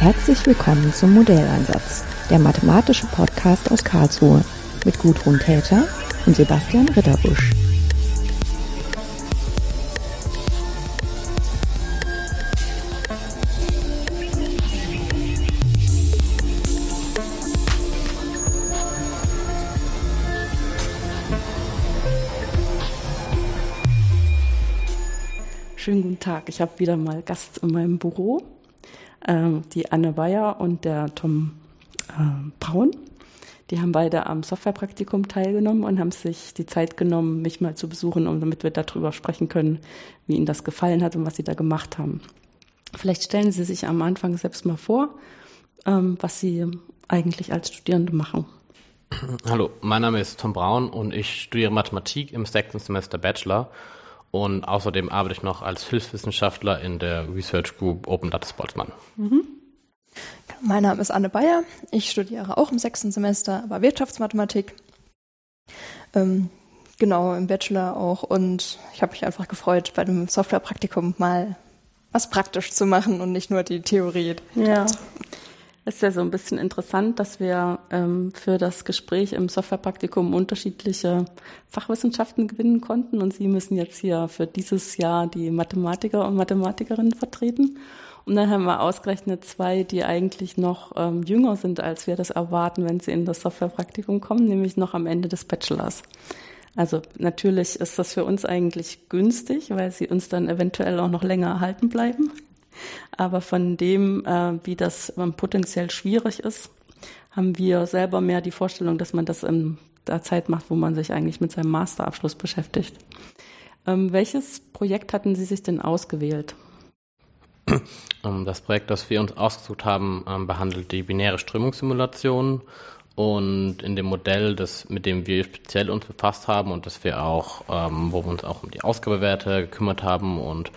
Herzlich willkommen zum Modelleinsatz, der mathematische Podcast aus Karlsruhe mit Gudrun Täter und Sebastian Ritterbusch. Schönen guten Tag. Ich habe wieder mal Gast in meinem Büro, ähm, die Anne Bayer und der Tom äh, Braun. Die haben beide am Softwarepraktikum teilgenommen und haben sich die Zeit genommen, mich mal zu besuchen, um, damit wir darüber sprechen können, wie ihnen das gefallen hat und was sie da gemacht haben. Vielleicht stellen Sie sich am Anfang selbst mal vor, ähm, was Sie eigentlich als Studierende machen. Hallo, mein Name ist Tom Braun und ich studiere Mathematik im sechsten Semester Bachelor und außerdem arbeite ich noch als Hilfswissenschaftler in der Research Group Open Data Boltzmann. Mhm. Mein Name ist Anne Bayer. Ich studiere auch im sechsten Semester, aber Wirtschaftsmathematik. Ähm, genau, im Bachelor auch. Und ich habe mich einfach gefreut, bei dem Softwarepraktikum mal was praktisch zu machen und nicht nur die Theorie. Ja. Es ist ja so ein bisschen interessant, dass wir ähm, für das Gespräch im Softwarepraktikum unterschiedliche Fachwissenschaften gewinnen konnten und Sie müssen jetzt hier für dieses Jahr die Mathematiker und Mathematikerinnen vertreten. Und dann haben wir ausgerechnet zwei, die eigentlich noch ähm, jünger sind, als wir das erwarten, wenn sie in das Softwarepraktikum kommen, nämlich noch am Ende des Bachelors. Also natürlich ist das für uns eigentlich günstig, weil sie uns dann eventuell auch noch länger erhalten bleiben. Aber von dem, äh, wie das ähm, potenziell schwierig ist, haben wir selber mehr die Vorstellung, dass man das in der Zeit macht, wo man sich eigentlich mit seinem Masterabschluss beschäftigt. Ähm, welches Projekt hatten Sie sich denn ausgewählt? Ähm, das Projekt, das wir uns ausgesucht haben, behandelt die binäre Strömungssimulation und in dem Modell, das, mit dem wir speziell uns befasst haben und das wir auch, wo wir uns auch um die Ausgabewerte gekümmert haben und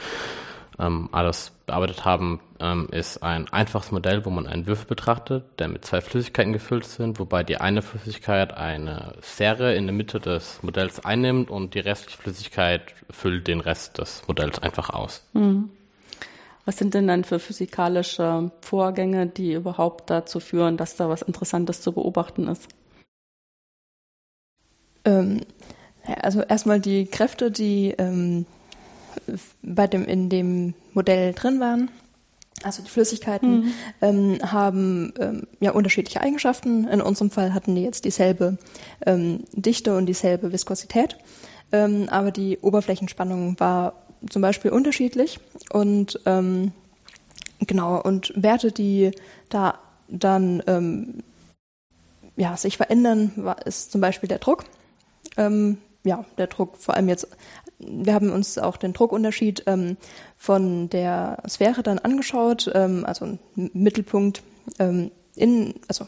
ähm, alles bearbeitet haben, ähm, ist ein einfaches Modell, wo man einen Würfel betrachtet, der mit zwei Flüssigkeiten gefüllt sind, wobei die eine Flüssigkeit eine Sphäre in der Mitte des Modells einnimmt und die restliche Flüssigkeit füllt den Rest des Modells einfach aus. Mhm. Was sind denn dann für physikalische Vorgänge, die überhaupt dazu führen, dass da was Interessantes zu beobachten ist? Ähm, also erstmal die Kräfte, die ähm, bei dem, in dem Modell drin waren. Also die Flüssigkeiten mhm. ähm, haben ähm, ja unterschiedliche Eigenschaften. In unserem Fall hatten die jetzt dieselbe ähm, Dichte und dieselbe Viskosität, ähm, aber die Oberflächenspannung war zum Beispiel unterschiedlich und ähm, genau und Werte, die da dann ähm, ja sich verändern, war, ist zum Beispiel der Druck. Ja, der Druck vor allem jetzt wir haben uns auch den Druckunterschied ähm, von der Sphäre dann angeschaut, ähm, also Mittelpunkt ähm, in, also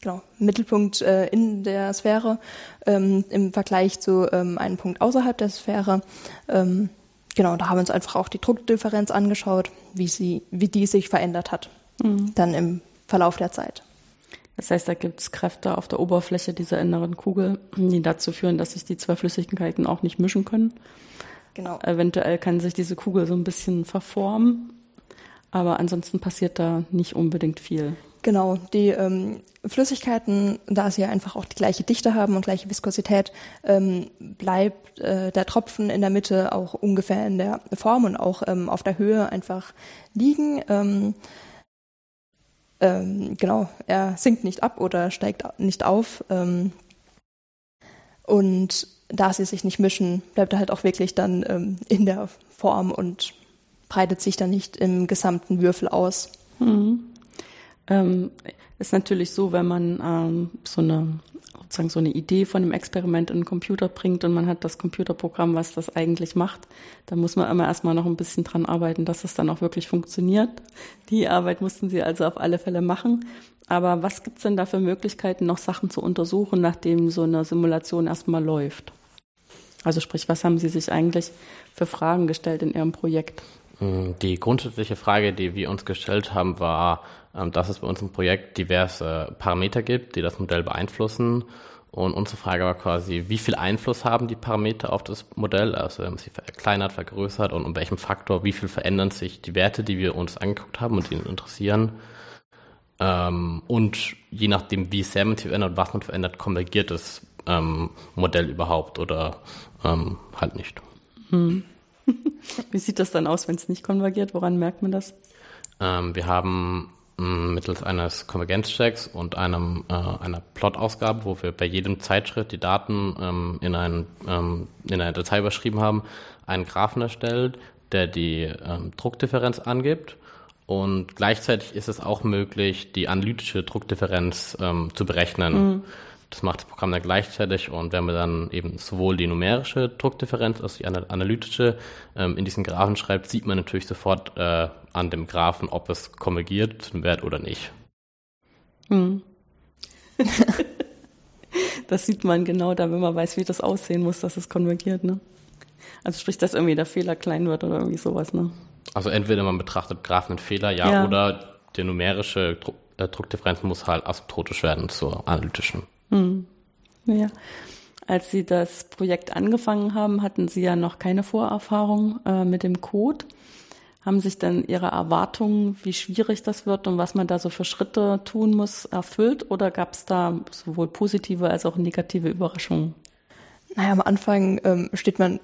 genau, Mittelpunkt äh, in der Sphäre ähm, im Vergleich zu ähm, einem Punkt außerhalb der Sphäre. Ähm, genau, da haben wir uns einfach auch die Druckdifferenz angeschaut, wie sie, wie die sich verändert hat, mhm. dann im Verlauf der Zeit. Das heißt, da gibt es Kräfte auf der Oberfläche dieser inneren Kugel, die dazu führen, dass sich die zwei Flüssigkeiten auch nicht mischen können. Genau. Eventuell kann sich diese Kugel so ein bisschen verformen, aber ansonsten passiert da nicht unbedingt viel. Genau, die ähm, Flüssigkeiten, da sie ja einfach auch die gleiche Dichte haben und gleiche Viskosität, ähm, bleibt äh, der Tropfen in der Mitte auch ungefähr in der Form und auch ähm, auf der Höhe einfach liegen. Ähm, ähm, genau, er sinkt nicht ab oder steigt nicht auf. Ähm, und da sie sich nicht mischen, bleibt er halt auch wirklich dann ähm, in der Form und breitet sich dann nicht im gesamten Würfel aus. Mhm. Ist natürlich so, wenn man ähm, so eine sozusagen so eine Idee von einem Experiment in den Computer bringt und man hat das Computerprogramm, was das eigentlich macht, da muss man immer erstmal noch ein bisschen dran arbeiten, dass es dann auch wirklich funktioniert. Die Arbeit mussten sie also auf alle Fälle machen. Aber was gibt's denn da für Möglichkeiten, noch Sachen zu untersuchen, nachdem so eine Simulation erstmal läuft? Also sprich, was haben Sie sich eigentlich für Fragen gestellt in Ihrem Projekt? Die grundsätzliche Frage, die wir uns gestellt haben, war, ähm, dass es bei uns im Projekt diverse Parameter gibt, die das Modell beeinflussen. Und unsere Frage war quasi, wie viel Einfluss haben die Parameter auf das Modell? Also wenn man sie verkleinert, vergrößert und um welchem Faktor, wie viel verändern sich die Werte, die wir uns angeguckt haben und die uns interessieren. Ähm, und je nachdem, wie sehr man verändert und was man verändert, konvergiert das ähm, Modell überhaupt oder ähm, halt nicht. Hm. wie sieht das dann aus, wenn es nicht konvergiert? Woran merkt man das? Ähm, wir haben mm, mittels eines Konvergenzchecks und einem, äh, einer Plot-Ausgabe, wo wir bei jedem Zeitschritt die Daten ähm, in, ein, ähm, in eine Datei überschrieben haben, einen Graphen erstellt, der die ähm, Druckdifferenz angibt. Und gleichzeitig ist es auch möglich, die analytische Druckdifferenz ähm, zu berechnen. Mhm. Das macht das Programm dann gleichzeitig und wenn man dann eben sowohl die numerische Druckdifferenz als die analytische ähm, in diesen Graphen schreibt, sieht man natürlich sofort äh, an dem Graphen, ob es konvergiert zum Wert oder nicht. Hm. das sieht man genau da, wenn man weiß, wie das aussehen muss, dass es konvergiert, ne? Also sprich, dass irgendwie der Fehler klein wird oder irgendwie sowas, ne? Also entweder man betrachtet Graphen einen Fehler, ja, ja. oder der numerische Druck, äh, Druckdifferenz muss halt asymptotisch werden zur analytischen. Hm. Ja. Als Sie das Projekt angefangen haben, hatten Sie ja noch keine Vorerfahrung äh, mit dem Code. Haben sich dann Ihre Erwartungen, wie schwierig das wird und was man da so für Schritte tun muss, erfüllt? Oder gab es da sowohl positive als auch negative Überraschungen? Naja, am Anfang ähm, steht man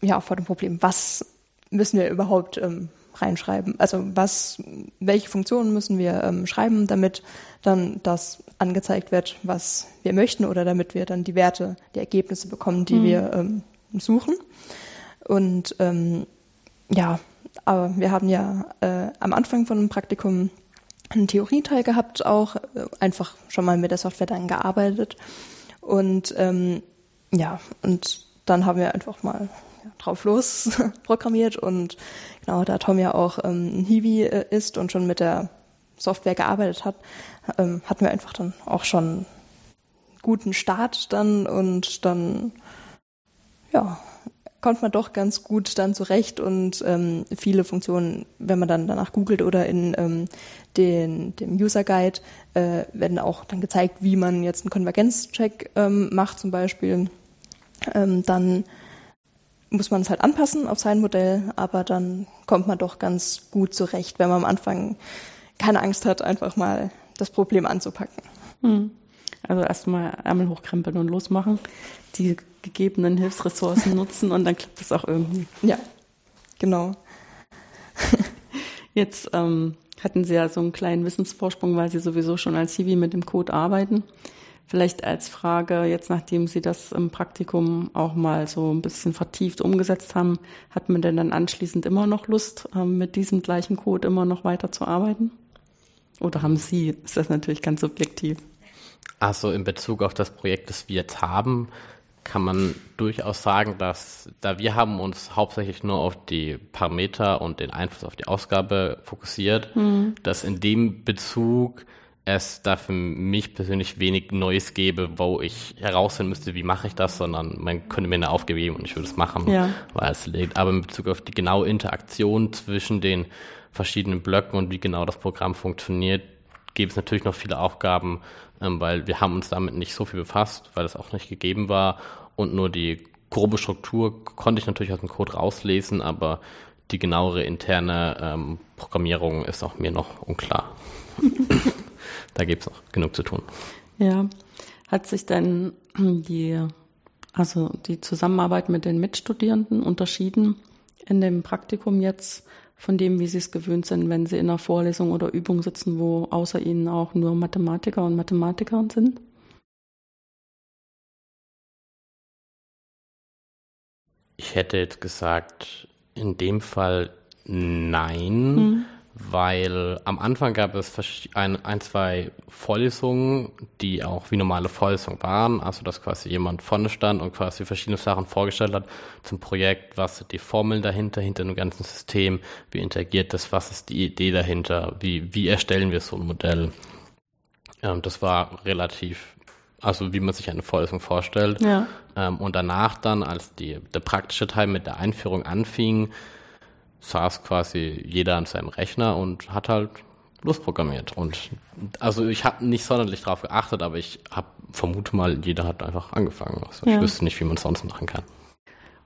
ja vor dem Problem, was müssen wir überhaupt ähm, reinschreiben? Also was, welche Funktionen müssen wir ähm, schreiben, damit dann das angezeigt wird, was wir möchten oder damit wir dann die Werte, die Ergebnisse bekommen, die mhm. wir ähm, suchen. Und ähm, ja, aber wir haben ja äh, am Anfang von einem Praktikum einen Theorieteil gehabt, auch äh, einfach schon mal mit der Software dann gearbeitet. Und ähm, ja, und dann haben wir einfach mal drauf los programmiert und genau, da Tom ja auch ähm, ein Hiwi äh, ist und schon mit der Software gearbeitet hat, ähm, hatten wir einfach dann auch schon guten Start dann und dann ja kommt man doch ganz gut dann zurecht und ähm, viele Funktionen, wenn man dann danach googelt oder in ähm, den, dem User Guide, äh, werden auch dann gezeigt, wie man jetzt einen Konvergenzcheck ähm, macht zum Beispiel. Ähm, dann muss man es halt anpassen auf sein Modell, aber dann kommt man doch ganz gut zurecht, wenn man am Anfang keine Angst hat, einfach mal das Problem anzupacken. Hm. Also erstmal Ärmel hochkrempeln und losmachen, die gegebenen Hilfsressourcen nutzen und dann klappt es auch irgendwie. Ja, genau. Jetzt ähm, hatten Sie ja so einen kleinen Wissensvorsprung, weil Sie sowieso schon als Hiwi mit dem Code arbeiten. Vielleicht als Frage, jetzt nachdem Sie das im Praktikum auch mal so ein bisschen vertieft umgesetzt haben, hat man denn dann anschließend immer noch Lust, ähm, mit diesem gleichen Code immer noch weiter zu arbeiten? Oder haben Sie, ist das natürlich ganz subjektiv? Also in Bezug auf das Projekt, das wir jetzt haben, kann man durchaus sagen, dass da wir haben uns hauptsächlich nur auf die Parameter und den Einfluss auf die Ausgabe fokussiert, mhm. dass in dem Bezug es da für mich persönlich wenig Neues gäbe, wo ich herausfinden müsste, wie mache ich das, sondern man könnte mir eine Aufgabe geben und ich würde es machen, ja. weil es liegt. Aber in Bezug auf die genaue Interaktion zwischen den verschiedenen Blöcken und wie genau das Programm funktioniert, gäbe es natürlich noch viele Aufgaben, ähm, weil wir haben uns damit nicht so viel befasst, weil es auch nicht gegeben war und nur die grobe Struktur konnte ich natürlich aus dem Code rauslesen, aber die genauere interne ähm, Programmierung ist auch mir noch unklar. da gibt es noch genug zu tun. Ja. Hat sich denn die, also die Zusammenarbeit mit den Mitstudierenden unterschieden in dem Praktikum jetzt von dem, wie sie es gewöhnt sind, wenn sie in einer Vorlesung oder Übung sitzen, wo außer ihnen auch nur Mathematiker und Mathematikerinnen sind? Ich hätte jetzt gesagt, in dem Fall nein. Mhm weil am Anfang gab es ein, ein, zwei Vorlesungen, die auch wie normale Vorlesungen waren, also dass quasi jemand vorne stand und quasi verschiedene Sachen vorgestellt hat zum Projekt, was sind die Formeln dahinter, hinter dem ganzen System, wie interagiert das, was ist die Idee dahinter, wie, wie erstellen wir so ein Modell. Ähm, das war relativ, also wie man sich eine Vorlesung vorstellt. Ja. Ähm, und danach dann, als die, der praktische Teil mit der Einführung anfing, saß quasi jeder an seinem Rechner und hat halt losprogrammiert. Und also ich habe nicht sonderlich darauf geachtet, aber ich habe vermute mal, jeder hat einfach angefangen. Also ja. Ich wüsste nicht, wie man es sonst machen kann.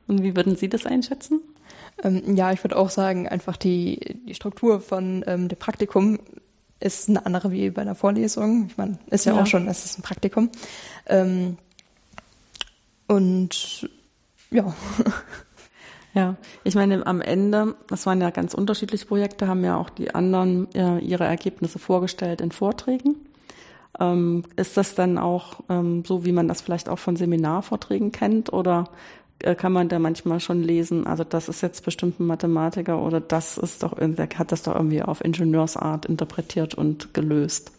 Und wie würden Sie das einschätzen? Ähm, ja, ich würde auch sagen, einfach die, die Struktur von ähm, dem Praktikum ist eine andere wie bei einer Vorlesung. Ich meine, ist ja, ja. auch schon, es ist ein Praktikum. Ähm, und ja. Ja, ich meine, am Ende, das waren ja ganz unterschiedliche Projekte, haben ja auch die anderen äh, ihre Ergebnisse vorgestellt in Vorträgen. Ähm, ist das dann auch ähm, so, wie man das vielleicht auch von Seminarvorträgen kennt oder äh, kann man da manchmal schon lesen, also das ist jetzt bestimmt ein Mathematiker oder das ist doch, der hat das doch irgendwie auf Ingenieursart interpretiert und gelöst?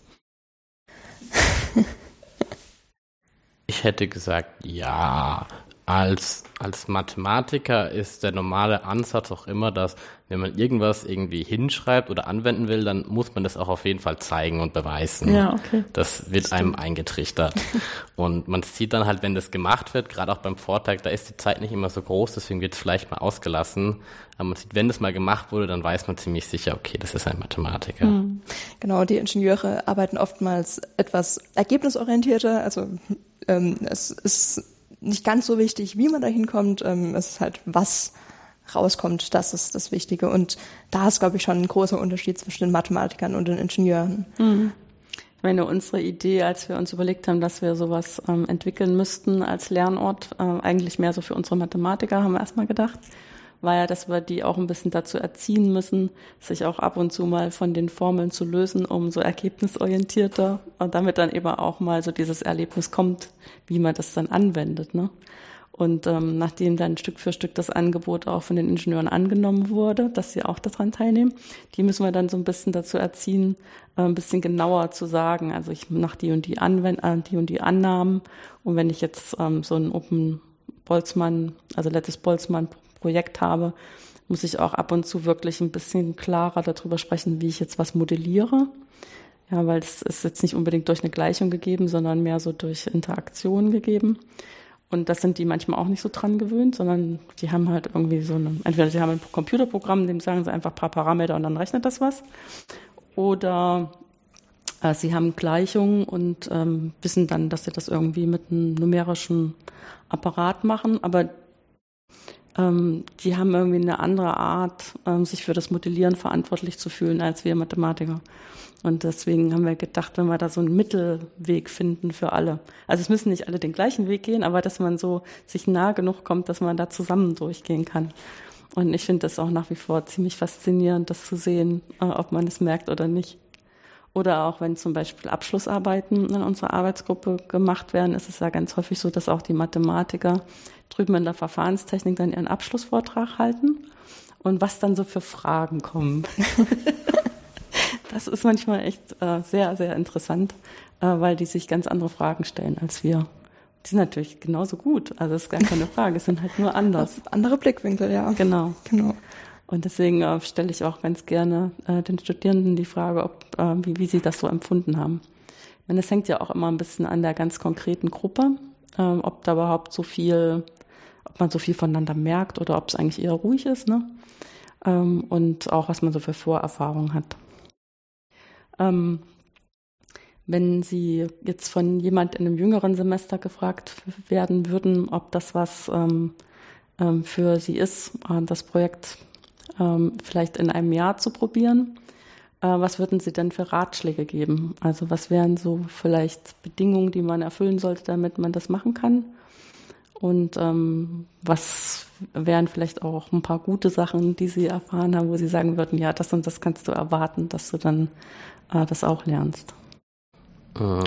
Ich hätte gesagt, ja, als, als Mathematiker ist der normale Ansatz auch immer, dass wenn man irgendwas irgendwie hinschreibt oder anwenden will, dann muss man das auch auf jeden Fall zeigen und beweisen. Ja, okay. Das wird das einem eingetrichtert. und man sieht dann halt, wenn das gemacht wird, gerade auch beim Vortrag, da ist die Zeit nicht immer so groß, deswegen wird es vielleicht mal ausgelassen. Aber man sieht, wenn das mal gemacht wurde, dann weiß man ziemlich sicher, okay, das ist ein Mathematiker. Mhm. Genau, die Ingenieure arbeiten oftmals etwas ergebnisorientierter. Also ähm, es ist nicht ganz so wichtig, wie man da hinkommt. Ähm, es ist halt, was rauskommt, das ist das Wichtige. Und da ist, glaube ich, schon ein großer Unterschied zwischen den Mathematikern und den Ingenieuren. Mhm. Ich meine, unsere Idee, als wir uns überlegt haben, dass wir sowas ähm, entwickeln müssten als Lernort, äh, eigentlich mehr so für unsere Mathematiker, haben wir erstmal gedacht war ja, dass wir die auch ein bisschen dazu erziehen müssen, sich auch ab und zu mal von den Formeln zu lösen, um so ergebnisorientierter und damit dann eben auch mal so dieses Erlebnis kommt, wie man das dann anwendet. Ne? Und ähm, nachdem dann Stück für Stück das Angebot auch von den Ingenieuren angenommen wurde, dass sie auch daran teilnehmen, die müssen wir dann so ein bisschen dazu erziehen, äh, ein bisschen genauer zu sagen. Also ich mache die und die Anwend äh, die und die Annahmen. Und wenn ich jetzt ähm, so ein Open Boltzmann, also letztes Boltzmann Projekt habe, muss ich auch ab und zu wirklich ein bisschen klarer darüber sprechen, wie ich jetzt was modelliere. Ja, weil es ist jetzt nicht unbedingt durch eine Gleichung gegeben, sondern mehr so durch Interaktion gegeben. Und das sind die manchmal auch nicht so dran gewöhnt, sondern die haben halt irgendwie so eine, entweder sie haben ein Computerprogramm, dem sagen sie einfach ein paar Parameter und dann rechnet das was. Oder äh, sie haben Gleichungen und ähm, wissen dann, dass sie das irgendwie mit einem numerischen Apparat machen. Aber ähm, die haben irgendwie eine andere Art, ähm, sich für das Modellieren verantwortlich zu fühlen als wir Mathematiker. Und deswegen haben wir gedacht, wenn wir da so einen Mittelweg finden für alle. Also es müssen nicht alle den gleichen Weg gehen, aber dass man so sich nah genug kommt, dass man da zusammen durchgehen kann. Und ich finde das auch nach wie vor ziemlich faszinierend, das zu sehen, äh, ob man es merkt oder nicht. Oder auch wenn zum Beispiel Abschlussarbeiten in unserer Arbeitsgruppe gemacht werden, ist es ja ganz häufig so, dass auch die Mathematiker drüben in der Verfahrenstechnik dann ihren Abschlussvortrag halten und was dann so für Fragen kommen. das ist manchmal echt äh, sehr, sehr interessant, äh, weil die sich ganz andere Fragen stellen als wir. Die sind natürlich genauso gut, also das ist gar keine Frage, es sind halt nur anders. Andere Blickwinkel, ja. Genau. Genau. Und deswegen äh, stelle ich auch ganz gerne äh, den Studierenden die Frage, ob, äh, wie, wie sie das so empfunden haben. Ich meine, es hängt ja auch immer ein bisschen an der ganz konkreten Gruppe, ähm, ob da überhaupt so viel, ob man so viel voneinander merkt oder ob es eigentlich eher ruhig ist, ne? Ähm, und auch was man so für Vorerfahrungen hat. Ähm, wenn Sie jetzt von jemand in einem jüngeren Semester gefragt werden würden, ob das was ähm, ähm, für Sie ist, äh, das Projekt ähm, vielleicht in einem Jahr zu probieren. Äh, was würden Sie denn für Ratschläge geben? Also was wären so vielleicht Bedingungen, die man erfüllen sollte, damit man das machen kann? Und ähm, was wären vielleicht auch ein paar gute Sachen, die Sie erfahren haben, wo Sie sagen würden, ja, das und das kannst du erwarten, dass du dann äh, das auch lernst?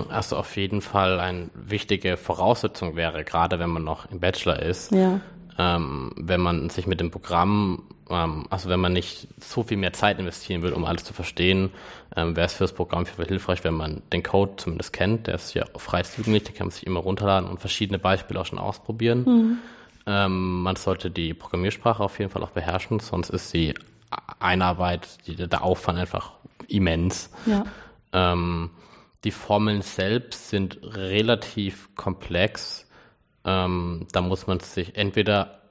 Also auf jeden Fall eine wichtige Voraussetzung wäre, gerade wenn man noch im Bachelor ist, ja. Ähm, wenn man sich mit dem Programm ähm, also wenn man nicht so viel mehr Zeit investieren will, um alles zu verstehen, ähm, wäre es für das Programm viel hilfreich, wenn man den Code zumindest kennt. Der ist ja frei zugänglich, den kann man sich immer runterladen und verschiedene Beispiele auch schon ausprobieren. Mhm. Ähm, man sollte die Programmiersprache auf jeden Fall auch beherrschen, sonst ist die Einarbeit, die, der Aufwand einfach immens. Ja. Ähm, die Formeln selbst sind relativ komplex. Ähm, da muss man sich entweder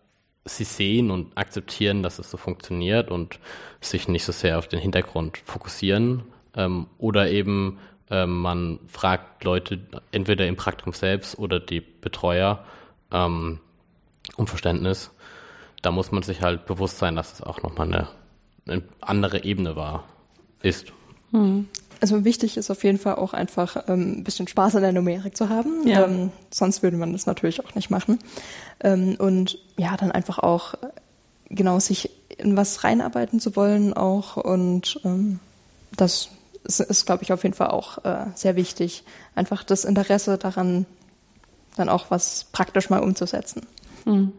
sie sehen und akzeptieren, dass es so funktioniert und sich nicht so sehr auf den Hintergrund fokussieren. Ähm, oder eben ähm, man fragt Leute entweder im Praktikum selbst oder die Betreuer ähm, um Verständnis. Da muss man sich halt bewusst sein, dass es auch nochmal eine, eine andere Ebene war, ist. Hm. Also wichtig ist auf jeden Fall auch einfach ähm, ein bisschen Spaß an der Numerik zu haben. Ja. Ähm, sonst würde man das natürlich auch nicht machen. Ähm, und ja, dann einfach auch genau sich in was reinarbeiten zu wollen auch. Und ähm, das ist, ist glaube ich, auf jeden Fall auch äh, sehr wichtig. Einfach das Interesse daran, dann auch was praktisch mal umzusetzen. Mhm.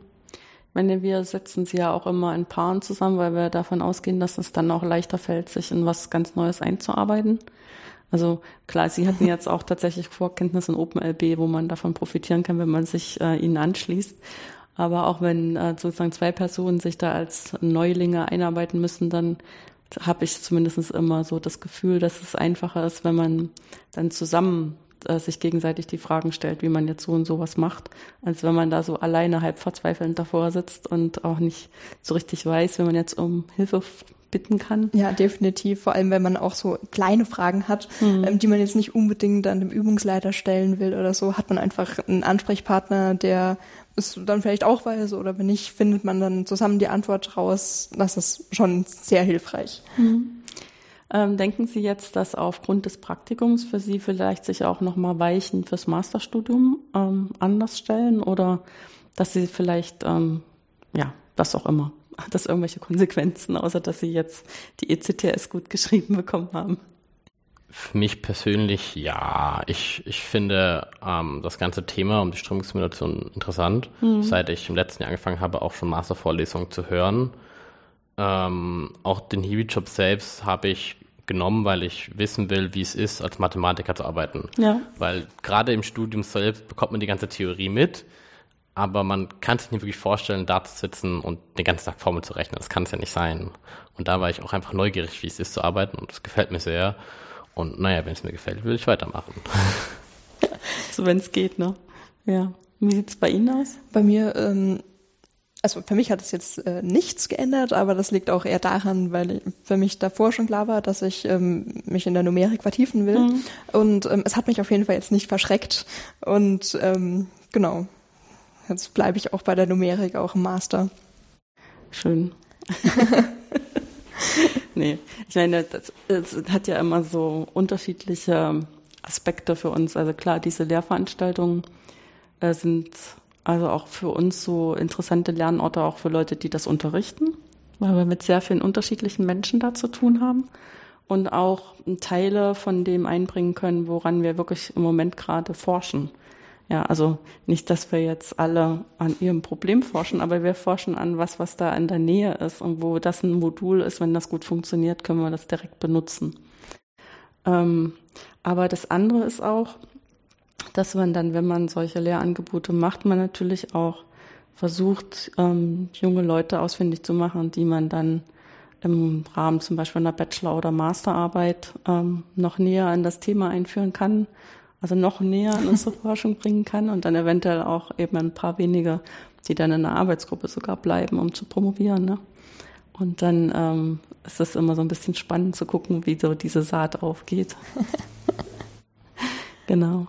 Meine, wir setzen sie ja auch immer in Paaren zusammen, weil wir davon ausgehen, dass es dann auch leichter fällt, sich in was ganz Neues einzuarbeiten. Also klar, Sie hatten jetzt auch tatsächlich Vorkenntnisse in OpenLB, wo man davon profitieren kann, wenn man sich äh, ihnen anschließt. Aber auch wenn äh, sozusagen zwei Personen sich da als Neulinge einarbeiten müssen, dann habe ich zumindest immer so das Gefühl, dass es einfacher ist, wenn man dann zusammen äh, sich gegenseitig die Fragen stellt, wie man jetzt so und sowas macht, als wenn man da so alleine halb verzweifelnd davor sitzt und auch nicht so richtig weiß, wenn man jetzt um Hilfe bitten kann. Ja, definitiv. Vor allem, wenn man auch so kleine Fragen hat, mhm. ähm, die man jetzt nicht unbedingt dann dem Übungsleiter stellen will oder so, hat man einfach einen Ansprechpartner, der es dann vielleicht auch weiß oder wenn nicht, findet man dann zusammen die Antwort raus. Das ist schon sehr hilfreich. Mhm. Ähm, denken Sie jetzt, dass aufgrund des Praktikums für Sie vielleicht sich auch nochmal Weichen fürs Masterstudium ähm, anders stellen oder dass Sie vielleicht, ähm, ja, was auch immer, hat das irgendwelche Konsequenzen, außer dass Sie jetzt die ECTS gut geschrieben bekommen haben? Für mich persönlich ja. Ich, ich finde ähm, das ganze Thema um die Strömungssimulation interessant, mhm. seit ich im letzten Jahr angefangen habe, auch schon Mastervorlesungen zu hören. Ähm, auch den Hiwi-Job selbst habe ich genommen, weil ich wissen will, wie es ist, als Mathematiker zu arbeiten. Ja. Weil gerade im Studium selbst bekommt man die ganze Theorie mit, aber man kann sich nicht wirklich vorstellen, da zu sitzen und den ganzen Tag Formel zu rechnen. Das kann es ja nicht sein. Und da war ich auch einfach neugierig, wie es ist zu arbeiten und das gefällt mir sehr. Und naja, wenn es mir gefällt, will ich weitermachen. so wenn es geht, ne? Ja. Wie sieht es bei Ihnen aus? Bei mir ähm, also für mich hat es jetzt äh, nichts geändert, aber das liegt auch eher daran, weil für mich davor schon klar war, dass ich ähm, mich in der Numerik vertiefen will. Mhm. Und ähm, es hat mich auf jeden Fall jetzt nicht verschreckt. Und ähm, genau, jetzt bleibe ich auch bei der Numerik, auch im Master. Schön. nee, ich meine, das, das hat ja immer so unterschiedliche Aspekte für uns. Also klar, diese Lehrveranstaltungen äh, sind also auch für uns so interessante Lernorte, auch für Leute, die das unterrichten, weil wir mit sehr vielen unterschiedlichen Menschen da zu tun haben und auch Teile von dem einbringen können, woran wir wirklich im Moment gerade forschen. Ja, also nicht, dass wir jetzt alle an ihrem Problem forschen, aber wir forschen an was, was da in der Nähe ist und wo das ein Modul ist, wenn das gut funktioniert, können wir das direkt benutzen. Ähm, aber das andere ist auch, dass man dann, wenn man solche Lehrangebote macht, man natürlich auch versucht, ähm, junge Leute ausfindig zu machen, die man dann im Rahmen zum Beispiel einer Bachelor- oder Masterarbeit ähm, noch näher an das Thema einführen kann, also noch näher an unsere Forschung bringen kann und dann eventuell auch eben ein paar wenige, die dann in der Arbeitsgruppe sogar bleiben, um zu promovieren. Ne? Und dann ähm, ist es immer so ein bisschen spannend zu gucken, wie so diese Saat aufgeht. genau.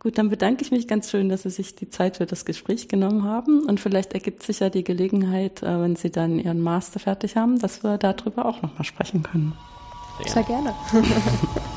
Gut, dann bedanke ich mich ganz schön, dass Sie sich die Zeit für das Gespräch genommen haben. Und vielleicht ergibt sich ja die Gelegenheit, äh, wenn Sie dann Ihren Master fertig haben, dass wir darüber auch nochmal sprechen können. Sehr gerne.